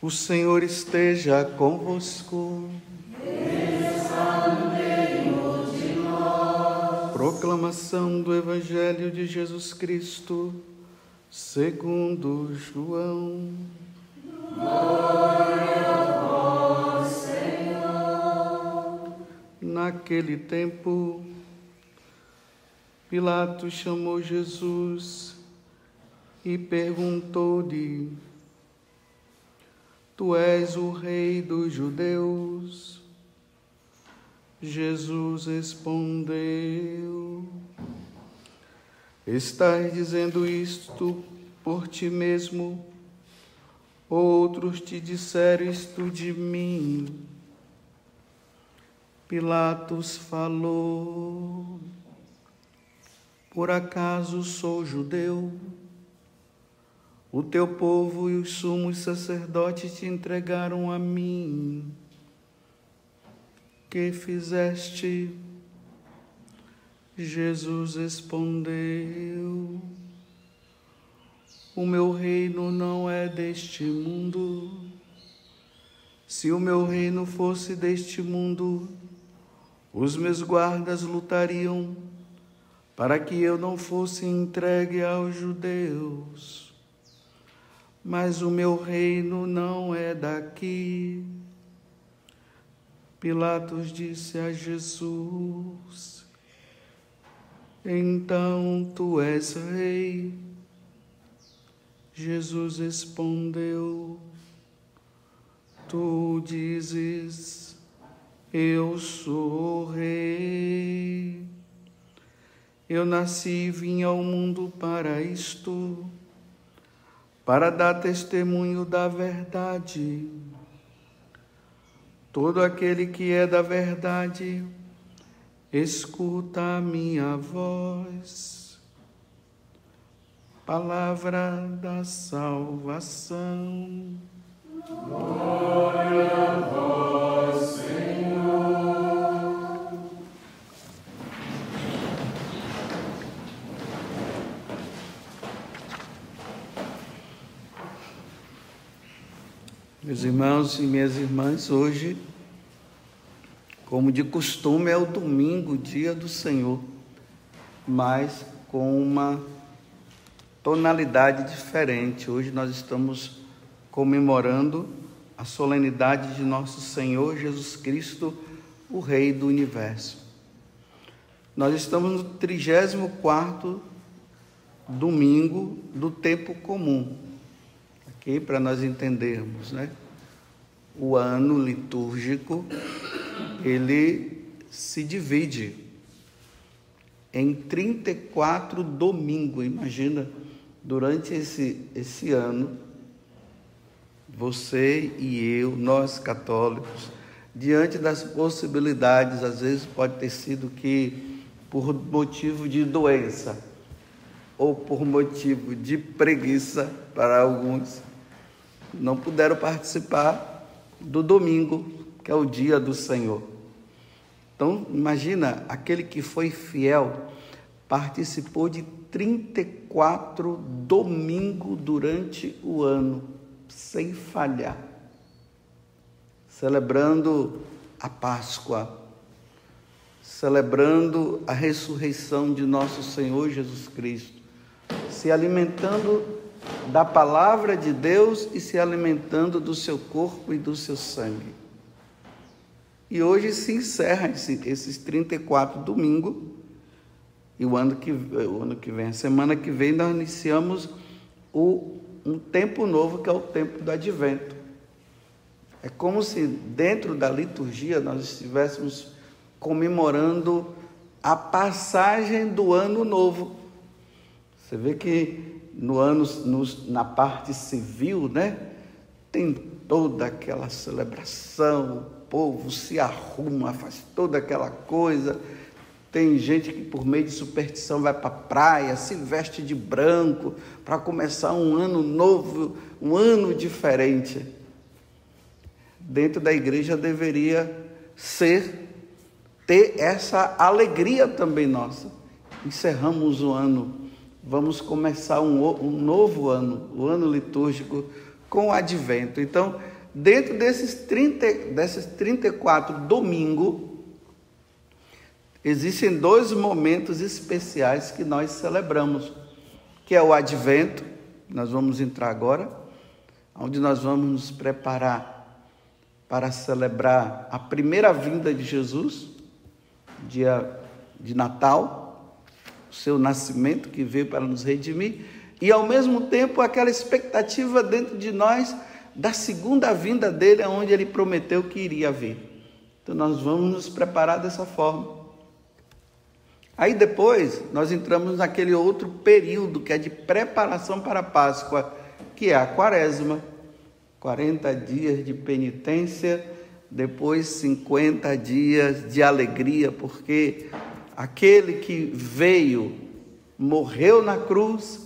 O Senhor esteja convosco. Proclamação do Evangelho de Jesus Cristo, segundo João. Glória a vós, Senhor. Naquele tempo, Pilatos chamou Jesus e perguntou-lhe: Tu és o rei dos judeus? Jesus respondeu: Estás dizendo isto por ti mesmo? Outros te disseram isto de mim. Pilatos falou: Por acaso sou judeu? O teu povo e os sumos sacerdotes te entregaram a mim. Que fizeste? Jesus respondeu: O meu reino não é deste mundo. Se o meu reino fosse deste mundo, os meus guardas lutariam para que eu não fosse entregue aos judeus mas o meu reino não é daqui. Pilatos disse a Jesus: Então tu és rei. Jesus respondeu: Tu dizes, eu sou rei. Eu nasci e vim ao mundo para isto para dar testemunho da verdade. Todo aquele que é da verdade, escuta a minha voz. Palavra da salvação. Glória a vós, Meus irmãos e minhas irmãs, hoje, como de costume, é o domingo, dia do Senhor, mas com uma tonalidade diferente. Hoje nós estamos comemorando a solenidade de nosso Senhor Jesus Cristo, o Rei do Universo. Nós estamos no 34 domingo do tempo comum aqui para nós entendermos, né? O ano litúrgico ele se divide em 34 domingos. Imagina, durante esse, esse ano, você e eu, nós católicos, diante das possibilidades, às vezes pode ter sido que por motivo de doença ou por motivo de preguiça para alguns, não puderam participar do domingo, que é o dia do Senhor. Então, imagina, aquele que foi fiel participou de 34 domingos durante o ano, sem falhar, celebrando a Páscoa, celebrando a ressurreição de nosso Senhor Jesus Cristo, se alimentando da palavra de Deus e se alimentando do seu corpo e do seu sangue. E hoje se encerra esse, esses 34 domingos. E o ano, que, o ano que vem, a semana que vem, nós iniciamos o, um tempo novo que é o tempo do advento. É como se dentro da liturgia nós estivéssemos comemorando a passagem do ano novo. Você vê que no ano, no, na parte civil, né? Tem toda aquela celebração, o povo se arruma, faz toda aquela coisa. Tem gente que, por meio de superstição, vai para a praia, se veste de branco para começar um ano novo, um ano diferente. Dentro da igreja deveria ser, ter essa alegria também nossa. Encerramos o ano Vamos começar um, um novo ano, o ano litúrgico, com o advento. Então, dentro desses, 30, desses 34 domingos, existem dois momentos especiais que nós celebramos, que é o advento, nós vamos entrar agora, onde nós vamos nos preparar para celebrar a primeira vinda de Jesus, dia de Natal, o seu nascimento que veio para nos redimir, e ao mesmo tempo aquela expectativa dentro de nós da segunda vinda dele, onde ele prometeu que iria vir. Então nós vamos nos preparar dessa forma. Aí depois nós entramos naquele outro período que é de preparação para a Páscoa, que é a Quaresma. 40 dias de penitência, depois 50 dias de alegria, porque aquele que veio, morreu na cruz,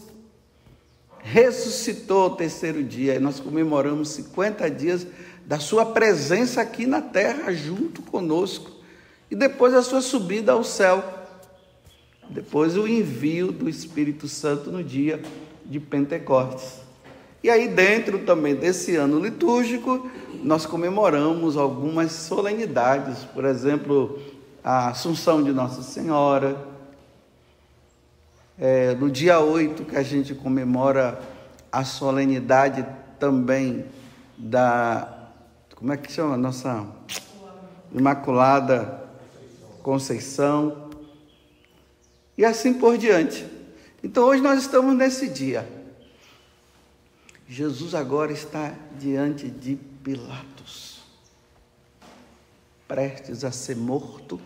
ressuscitou o terceiro dia, e nós comemoramos 50 dias da sua presença aqui na terra junto conosco, e depois a sua subida ao céu, depois o envio do Espírito Santo no dia de Pentecostes. E aí, dentro também desse ano litúrgico, nós comemoramos algumas solenidades, por exemplo, a Assunção de Nossa Senhora. É, no dia 8, que a gente comemora a solenidade também da. Como é que chama? Nossa Imaculada Conceição. E assim por diante. Então, hoje nós estamos nesse dia. Jesus agora está diante de Pilatos, prestes a ser morto.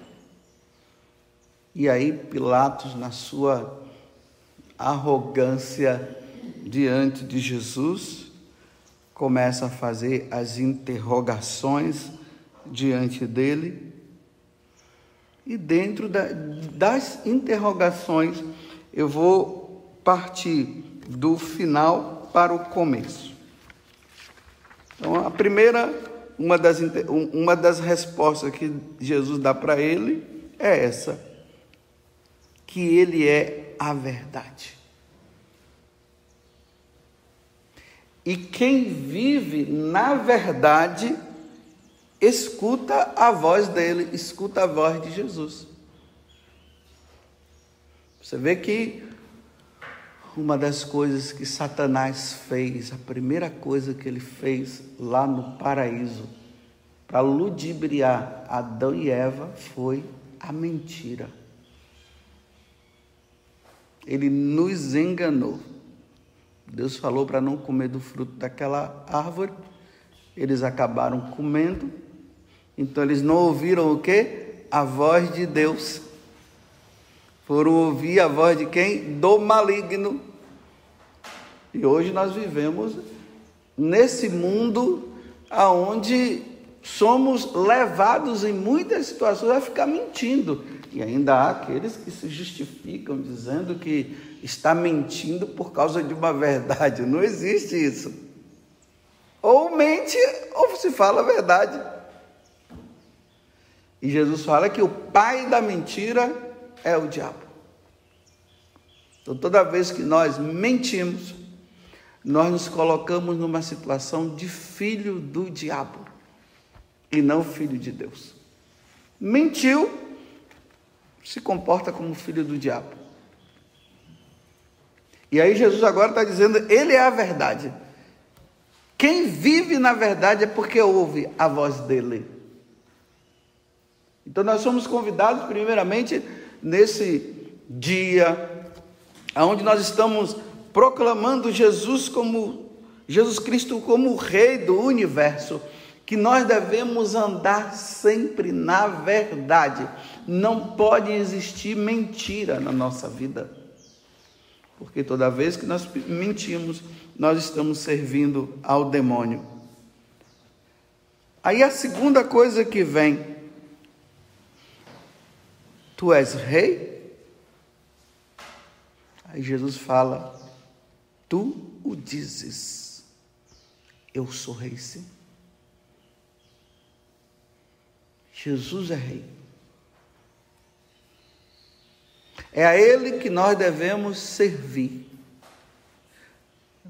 E aí Pilatos, na sua arrogância diante de Jesus, começa a fazer as interrogações diante dele. E dentro da, das interrogações, eu vou partir do final para o começo. Então, a primeira, uma das, uma das respostas que Jesus dá para ele é essa: que ele é a verdade. E quem vive na verdade, escuta a voz dele, escuta a voz de Jesus. Você vê que uma das coisas que Satanás fez, a primeira coisa que ele fez lá no paraíso, para ludibriar Adão e Eva, foi a mentira. Ele nos enganou. Deus falou para não comer do fruto daquela árvore, eles acabaram comendo, então eles não ouviram o que? A voz de Deus foram ouvir a voz de quem? Do maligno. E hoje nós vivemos nesse mundo aonde somos levados em muitas situações a ficar mentindo. E ainda há aqueles que se justificam dizendo que está mentindo por causa de uma verdade. Não existe isso. Ou mente ou se fala a verdade. E Jesus fala que o pai da mentira é o diabo. Então, toda vez que nós mentimos, nós nos colocamos numa situação de filho do diabo e não filho de Deus. Mentiu, se comporta como filho do diabo. E aí Jesus agora está dizendo, ele é a verdade. Quem vive na verdade é porque ouve a voz dele. Então nós somos convidados, primeiramente, nesse dia, onde nós estamos proclamando Jesus como Jesus Cristo como o Rei do universo, que nós devemos andar sempre na verdade. Não pode existir mentira na nossa vida. Porque toda vez que nós mentimos, nós estamos servindo ao demônio. Aí a segunda coisa que vem Tu és rei? Aí Jesus fala: Tu o dizes. Eu sou rei, sim. Jesus é rei. É a Ele que nós devemos servir.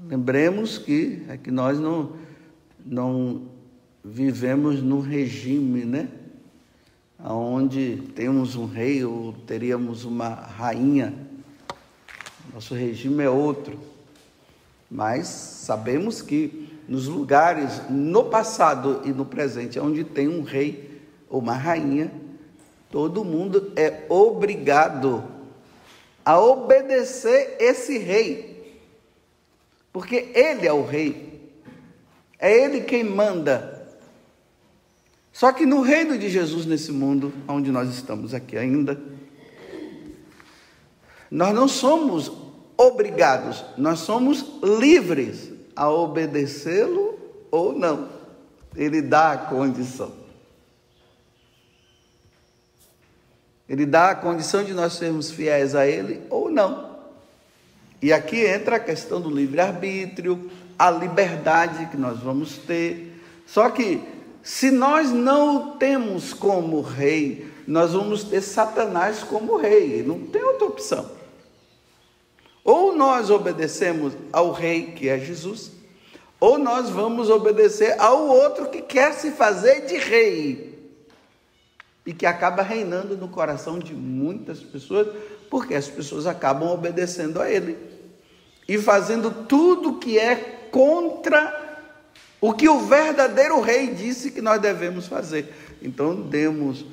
Lembremos que é que nós não, não vivemos num regime, né? Onde temos um rei ou teríamos uma rainha. Nosso regime é outro. Mas sabemos que nos lugares, no passado e no presente, onde tem um rei ou uma rainha, todo mundo é obrigado a obedecer esse rei. Porque ele é o rei. É ele quem manda. Só que no reino de Jesus, nesse mundo, onde nós estamos aqui ainda, nós não somos obrigados, nós somos livres a obedecê-lo ou não. Ele dá a condição. Ele dá a condição de nós sermos fiéis a Ele ou não. E aqui entra a questão do livre-arbítrio, a liberdade que nós vamos ter. Só que se nós não o temos como rei, nós vamos ter Satanás como rei, não tem outra opção. Ou nós obedecemos ao rei que é Jesus, ou nós vamos obedecer ao outro que quer se fazer de rei e que acaba reinando no coração de muitas pessoas, porque as pessoas acabam obedecendo a ele e fazendo tudo que é contra o que o verdadeiro rei disse que nós devemos fazer. Então, demos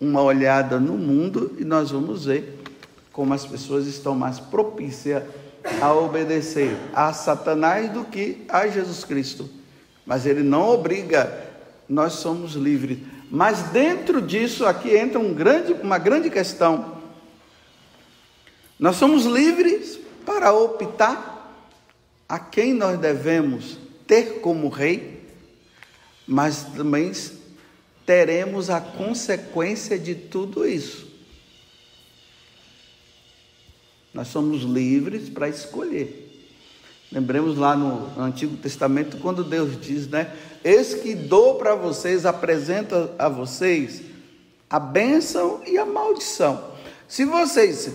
uma olhada no mundo e nós vamos ver como as pessoas estão mais propícias a obedecer a Satanás do que a Jesus Cristo. Mas ele não obriga, nós somos livres. Mas dentro disso aqui entra um grande, uma grande questão. Nós somos livres para optar a quem nós devemos ter como rei, mas também teremos a consequência de tudo isso. Nós somos livres para escolher. Lembremos lá no Antigo Testamento, quando Deus diz, né? Eis que dou para vocês, apresento a vocês a bênção e a maldição. Se vocês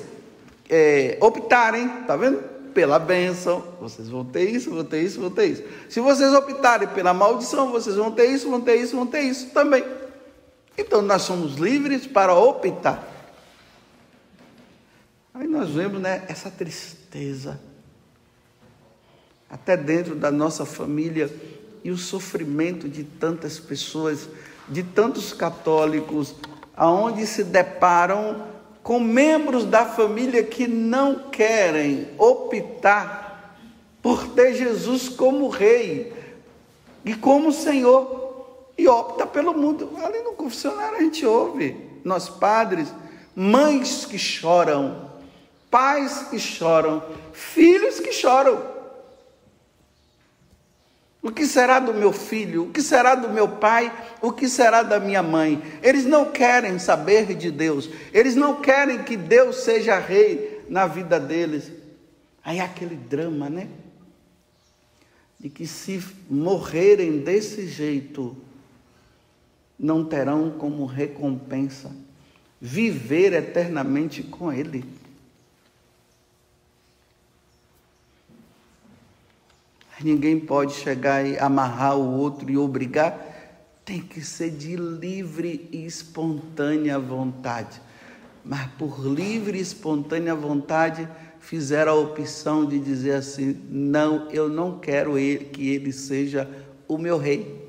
é, optarem, tá vendo? pela bênção, vocês vão ter isso, vão ter isso, vão ter isso. Se vocês optarem pela maldição, vocês vão ter isso, vão ter isso, vão ter isso também. Então nós somos livres para optar. Aí nós vemos né, essa tristeza, até dentro da nossa família, e o sofrimento de tantas pessoas, de tantos católicos, aonde se deparam com membros da família que não querem optar por ter Jesus como rei e como Senhor e opta pelo mundo. Ali no confessionário a gente ouve nós padres, mães que choram, pais que choram, filhos que choram. O que será do meu filho? O que será do meu pai? O que será da minha mãe? Eles não querem saber de Deus. Eles não querem que Deus seja rei na vida deles. Aí aquele drama, né? De que se morrerem desse jeito, não terão como recompensa viver eternamente com Ele. Ninguém pode chegar e amarrar o outro e obrigar. Tem que ser de livre e espontânea vontade. Mas por livre e espontânea vontade, fizeram a opção de dizer assim: não, eu não quero ele, que ele seja o meu rei.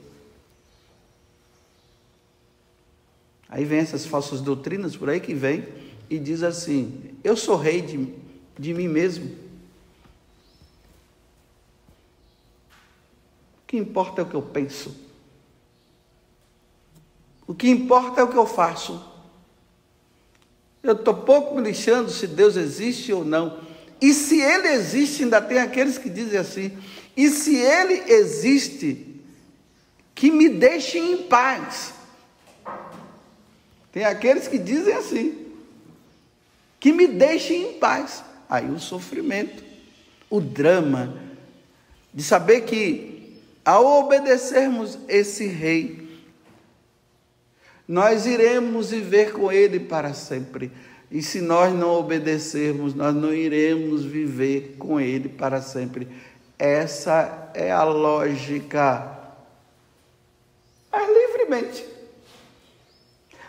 Aí vem essas falsas doutrinas por aí que vem e diz assim: eu sou rei de, de mim mesmo. Que importa é o que eu penso. O que importa é o que eu faço. Eu estou pouco me lixando se Deus existe ou não. E se Ele existe, ainda tem aqueles que dizem assim: e se Ele existe, que me deixem em paz. Tem aqueles que dizem assim: que me deixem em paz. Aí o sofrimento, o drama, de saber que ao obedecermos esse rei, nós iremos viver com ele para sempre. E se nós não obedecermos, nós não iremos viver com ele para sempre. Essa é a lógica. Mas livremente.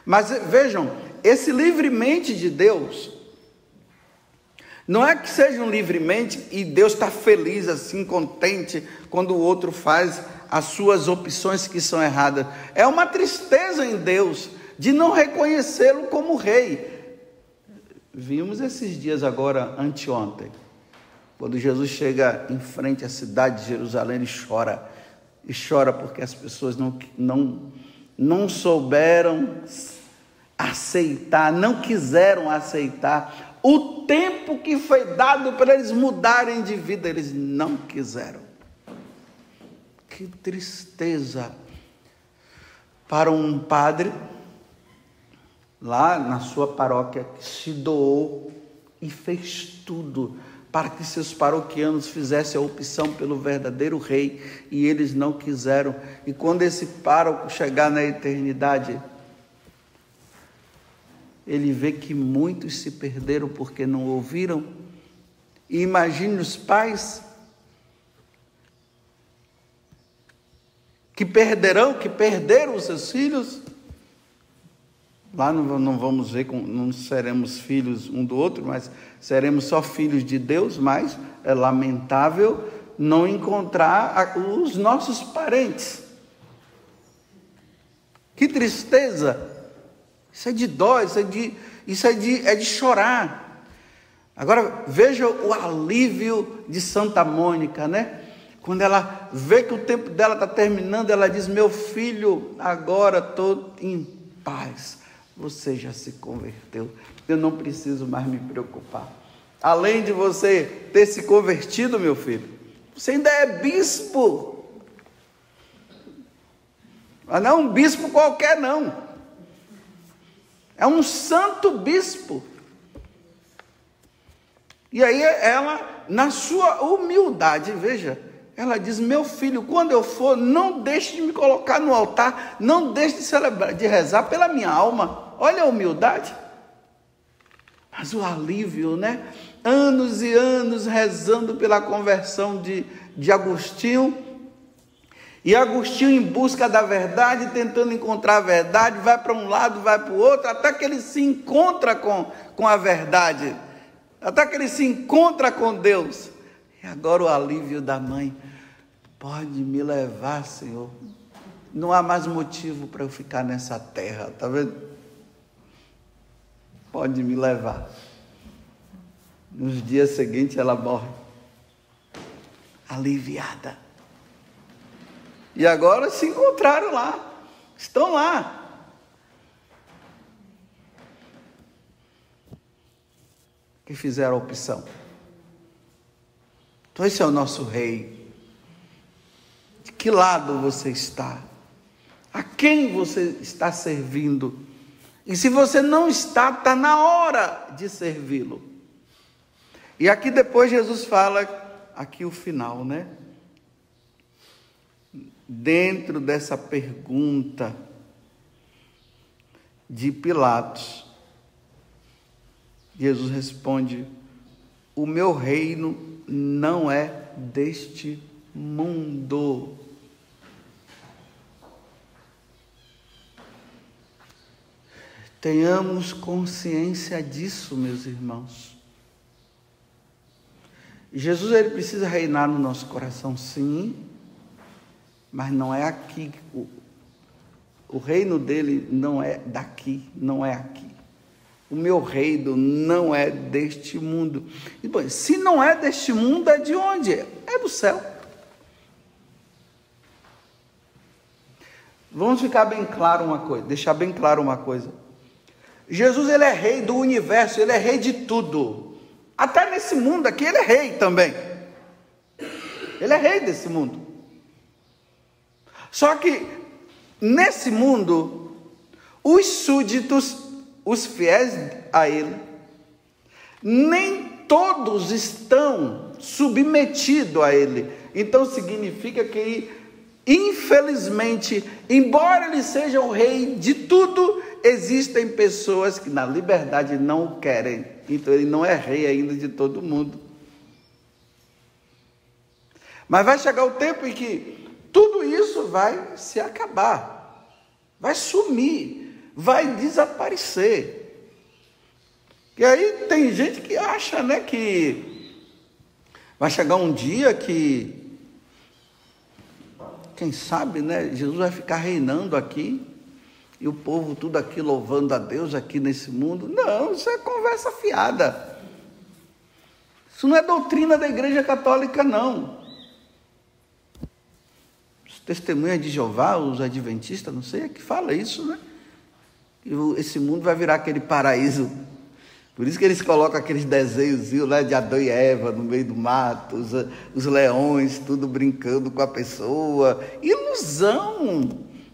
Mas vejam, esse livremente de Deus, não é que sejam livremente e Deus está feliz, assim, contente, quando o outro faz as suas opções que são erradas. É uma tristeza em Deus de não reconhecê-lo como rei. Vimos esses dias agora, anteontem, quando Jesus chega em frente à cidade de Jerusalém e chora. E chora porque as pessoas não, não, não souberam aceitar, não quiseram aceitar o tempo que foi dado para eles mudarem de vida, eles não quiseram. Que tristeza para um padre lá na sua paróquia que se doou e fez tudo para que seus paroquianos fizessem a opção pelo verdadeiro rei e eles não quiseram. E quando esse pároco chegar na eternidade, ele vê que muitos se perderam porque não ouviram. E imagine os pais que perderão, que perderam os seus filhos. Lá não, não vamos ver, não seremos filhos um do outro, mas seremos só filhos de Deus, mas é lamentável não encontrar os nossos parentes. Que tristeza! Isso é de dó, isso é de, isso é de, é de chorar. Agora veja o alívio de Santa Mônica, né? Quando ela vê que o tempo dela está terminando, ela diz: Meu filho, agora estou em paz. Você já se converteu. Eu não preciso mais me preocupar. Além de você ter se convertido, meu filho, você ainda é bispo. Mas não é um bispo qualquer, não. É um santo bispo. E aí ela, na sua humildade, veja, ela diz: Meu filho, quando eu for, não deixe de me colocar no altar, não deixe de celebrar, de rezar pela minha alma. Olha a humildade. Mas o alívio, né? Anos e anos rezando pela conversão de, de Agostinho. E Agostinho, em busca da verdade, tentando encontrar a verdade, vai para um lado, vai para o outro, até que ele se encontra com, com a verdade, até que ele se encontra com Deus. E agora o alívio da mãe. Pode me levar, Senhor. Não há mais motivo para eu ficar nessa terra, tá vendo? Pode me levar. Nos dias seguintes ela morre. Aliviada. E agora se encontraram lá. Estão lá. Que fizeram a opção. Então esse é o nosso rei que lado você está? A quem você está servindo? E se você não está, está na hora de servi-lo. E aqui depois Jesus fala, aqui o final, né? Dentro dessa pergunta de Pilatos, Jesus responde: O meu reino não é deste mundo. Tenhamos consciência disso, meus irmãos. Jesus ele precisa reinar no nosso coração, sim, mas não é aqui. O, o reino dele não é daqui, não é aqui. O meu reino não é deste mundo. E, bom, se não é deste mundo, é de onde? É do céu. Vamos ficar bem claro uma coisa, deixar bem claro uma coisa. Jesus ele é rei do universo, ele é rei de tudo. Até nesse mundo aqui ele é rei também. Ele é rei desse mundo. Só que nesse mundo, os súditos, os fiéis a ele, nem todos estão submetidos a ele. Então significa que, infelizmente, embora ele seja o rei de tudo, existem pessoas que na liberdade não o querem. Então ele não é rei ainda de todo mundo. Mas vai chegar o tempo em que tudo isso vai se acabar, vai sumir, vai desaparecer. E aí tem gente que acha, né, que vai chegar um dia que, quem sabe, né, Jesus vai ficar reinando aqui e o povo tudo aqui louvando a Deus aqui nesse mundo. Não, isso é conversa fiada. Isso não é doutrina da Igreja Católica, não. Testemunhas de Jeová, os adventistas, não sei, é que fala isso, né? Esse mundo vai virar aquele paraíso por isso que eles colocam aqueles desenhos né, de Adão e Eva no meio do mato, os, os leões, tudo brincando com a pessoa. Ilusão!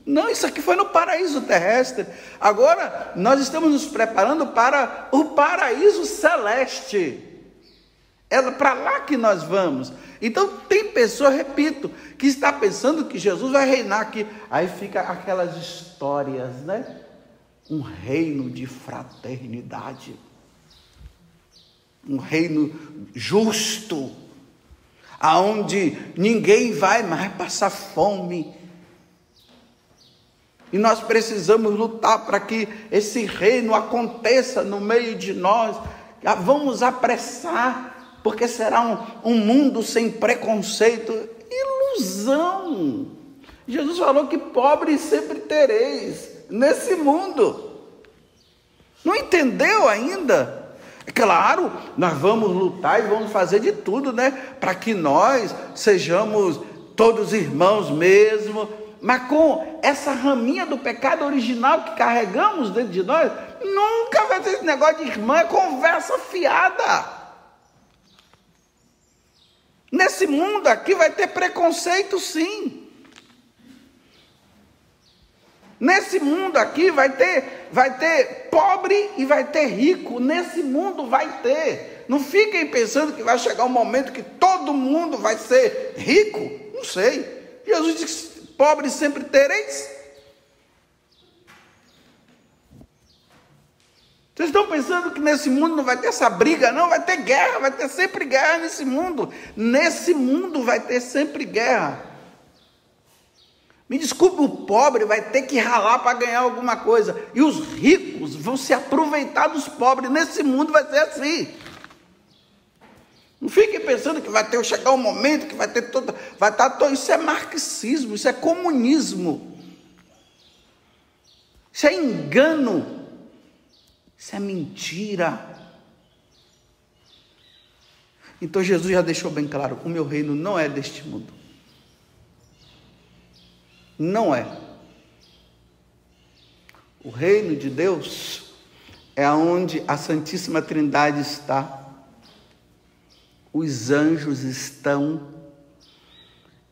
Não, isso aqui foi no paraíso terrestre. Agora nós estamos nos preparando para o paraíso celeste. É para lá que nós vamos. Então tem pessoa, repito, que está pensando que Jesus vai reinar aqui. Aí fica aquelas histórias, né? Um reino de fraternidade um reino justo, aonde ninguém vai mais passar fome. E nós precisamos lutar para que esse reino aconteça no meio de nós. Ah, vamos apressar, porque será um, um mundo sem preconceito. Ilusão. Jesus falou que pobres sempre tereis nesse mundo. Não entendeu ainda? É claro, nós vamos lutar e vamos fazer de tudo, né? Para que nós sejamos todos irmãos mesmo, mas com essa raminha do pecado original que carregamos dentro de nós, nunca vai ter esse negócio de irmã, é conversa fiada. Nesse mundo aqui vai ter preconceito, sim. Nesse mundo aqui vai ter, vai ter pobre e vai ter rico. Nesse mundo vai ter. Não fiquem pensando que vai chegar um momento que todo mundo vai ser rico. Não sei. Jesus disse: pobre sempre tereis. Vocês estão pensando que nesse mundo não vai ter essa briga? Não, vai ter guerra, vai ter sempre guerra nesse mundo. Nesse mundo vai ter sempre guerra. Me desculpe, o pobre vai ter que ralar para ganhar alguma coisa. E os ricos vão se aproveitar dos pobres. Nesse mundo vai ser assim. Não fiquem pensando que vai ter chegar um momento que vai ter toda. Vai estar todo. Isso é marxismo, isso é comunismo. Isso é engano. Isso é mentira. Então Jesus já deixou bem claro: o meu reino não é deste mundo. Não é. O reino de Deus é onde a Santíssima Trindade está, os anjos estão,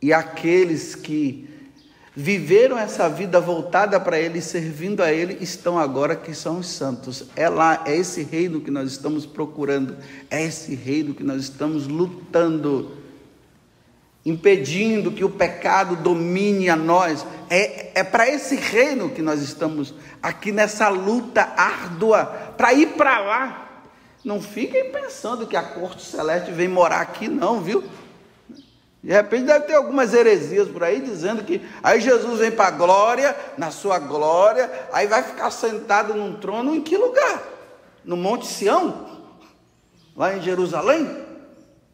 e aqueles que viveram essa vida voltada para Ele, servindo a Ele, estão agora que são os santos. É lá, é esse reino que nós estamos procurando, é esse reino que nós estamos lutando impedindo que o pecado domine a nós. É, é para esse reino que nós estamos aqui nessa luta árdua, para ir para lá. Não fiquem pensando que a corte celeste vem morar aqui, não, viu? De repente deve ter algumas heresias por aí dizendo que aí Jesus vem para a glória, na sua glória, aí vai ficar sentado num trono em que lugar? No Monte Sião? Lá em Jerusalém?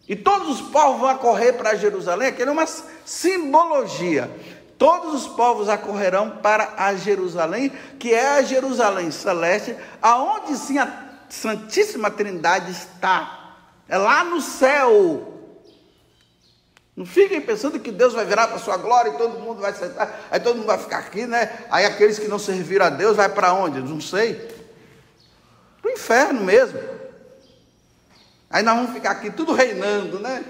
E todos os povos vão correr para Jerusalém, aquilo é uma simbologia. Todos os povos acorrerão para a Jerusalém, que é a Jerusalém celeste, aonde sim a Santíssima Trindade está. É lá no céu. Não fiquem pensando que Deus vai virar para sua glória e todo mundo vai sentar, aí todo mundo vai ficar aqui, né? Aí aqueles que não serviram a Deus vai para onde? Não sei. Para o inferno mesmo. Aí nós vamos ficar aqui tudo reinando, né?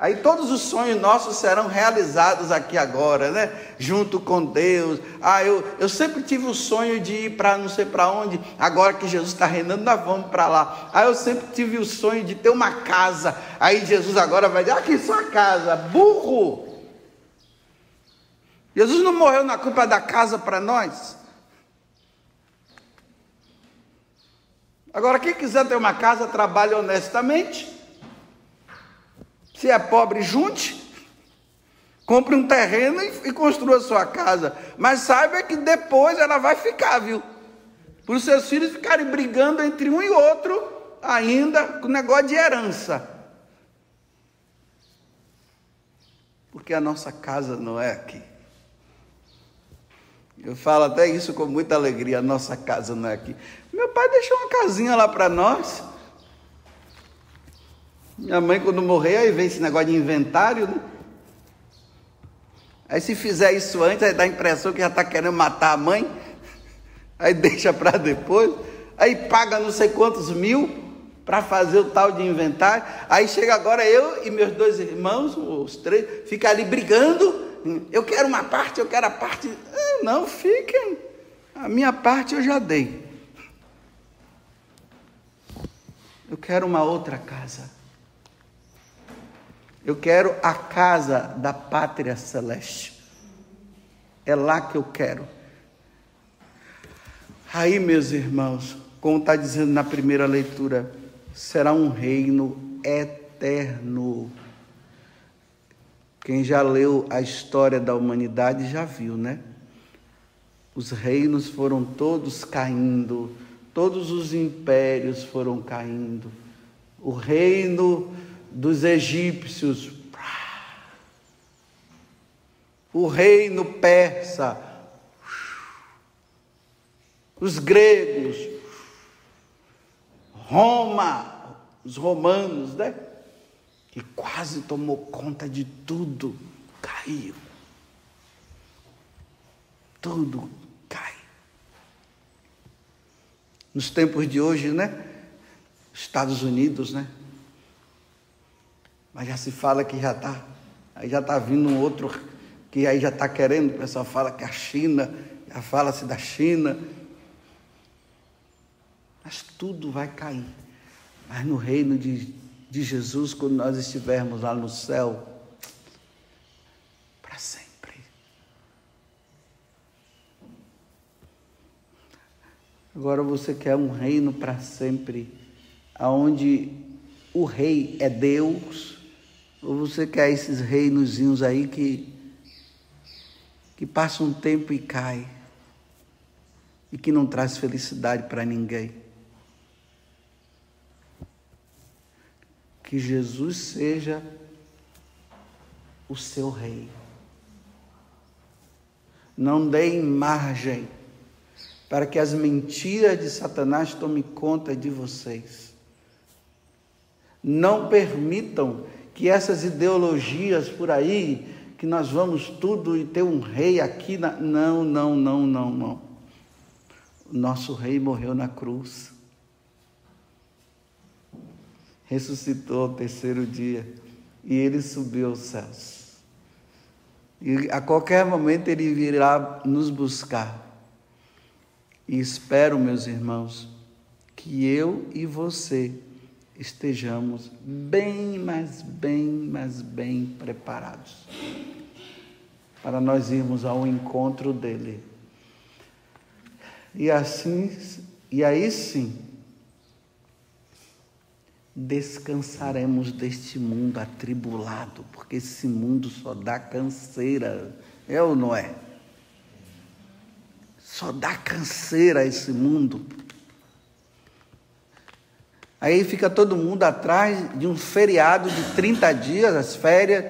Aí todos os sonhos nossos serão realizados aqui agora, né? Junto com Deus. Ah, eu, eu sempre tive o sonho de ir para não sei para onde. Agora que Jesus está reinando, nós vamos para lá. Ah, eu sempre tive o sonho de ter uma casa. Aí Jesus agora vai dizer: aqui sua casa, burro. Jesus não morreu na culpa da casa para nós. Agora, quem quiser ter uma casa, trabalhe honestamente. Se é pobre, junte. Compre um terreno e, e construa sua casa. Mas saiba que depois ela vai ficar, viu? Para os seus filhos ficarem brigando entre um e outro, ainda com negócio de herança. Porque a nossa casa não é aqui. Eu falo até isso com muita alegria, a nossa casa não é aqui. Meu pai deixou uma casinha lá para nós. Minha mãe, quando morrer, aí vem esse negócio de inventário, né? Aí se fizer isso antes, aí dá a impressão que já está querendo matar a mãe. Aí deixa para depois. Aí paga não sei quantos mil para fazer o tal de inventário. Aí chega agora eu e meus dois irmãos, os três, fica ali brigando. Eu quero uma parte, eu quero a parte. Ah, não, fiquem. A minha parte eu já dei. Eu quero uma outra casa. Eu quero a casa da pátria celeste. É lá que eu quero. Aí, meus irmãos, como está dizendo na primeira leitura, será um reino eterno. Quem já leu a história da humanidade já viu, né? Os reinos foram todos caindo, todos os impérios foram caindo. O reino dos egípcios, o reino persa, os gregos, Roma, os romanos, né? Que quase tomou conta de tudo, caiu. Tudo cai. Nos tempos de hoje, né? Estados Unidos, né? Mas já se fala que já está, aí já está vindo um outro que aí já está querendo, o pessoal fala que a China, já fala-se da China. Mas tudo vai cair. Mas no reino de, de Jesus, quando nós estivermos lá no céu, para sempre. Agora você quer um reino para sempre, aonde o rei é Deus ou você quer esses reinozinhos aí que, que passa um tempo e cai e que não traz felicidade para ninguém? Que Jesus seja o seu rei. Não deem margem para que as mentiras de Satanás tomem conta de vocês. Não permitam que essas ideologias por aí, que nós vamos tudo e ter um rei aqui, na... não, não, não, não, não. O nosso rei morreu na cruz, ressuscitou ao terceiro dia e ele subiu aos céus. E a qualquer momento ele virá nos buscar. E espero, meus irmãos, que eu e você estejamos bem, mas bem, mas bem preparados para nós irmos ao encontro dele. E assim, e aí sim, descansaremos deste mundo atribulado, porque esse mundo só dá canseira, é ou não é? Só dá canseira esse mundo. Aí fica todo mundo atrás de um feriado de 30 dias, as férias.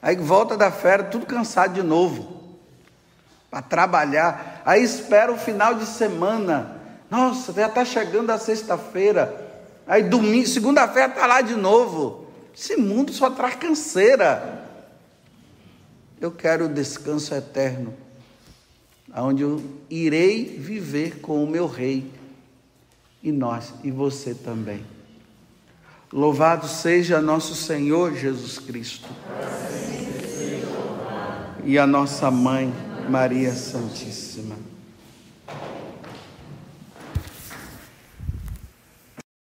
Aí volta da férias, tudo cansado de novo. Para trabalhar. Aí espera o final de semana. Nossa, já está chegando a sexta-feira. Aí domingo, segunda-feira está lá de novo. Esse mundo só traz canseira. Eu quero o descanso eterno, onde eu irei viver com o meu rei e nós e você também. Louvado seja nosso Senhor Jesus Cristo. E a nossa mãe, Maria Santíssima.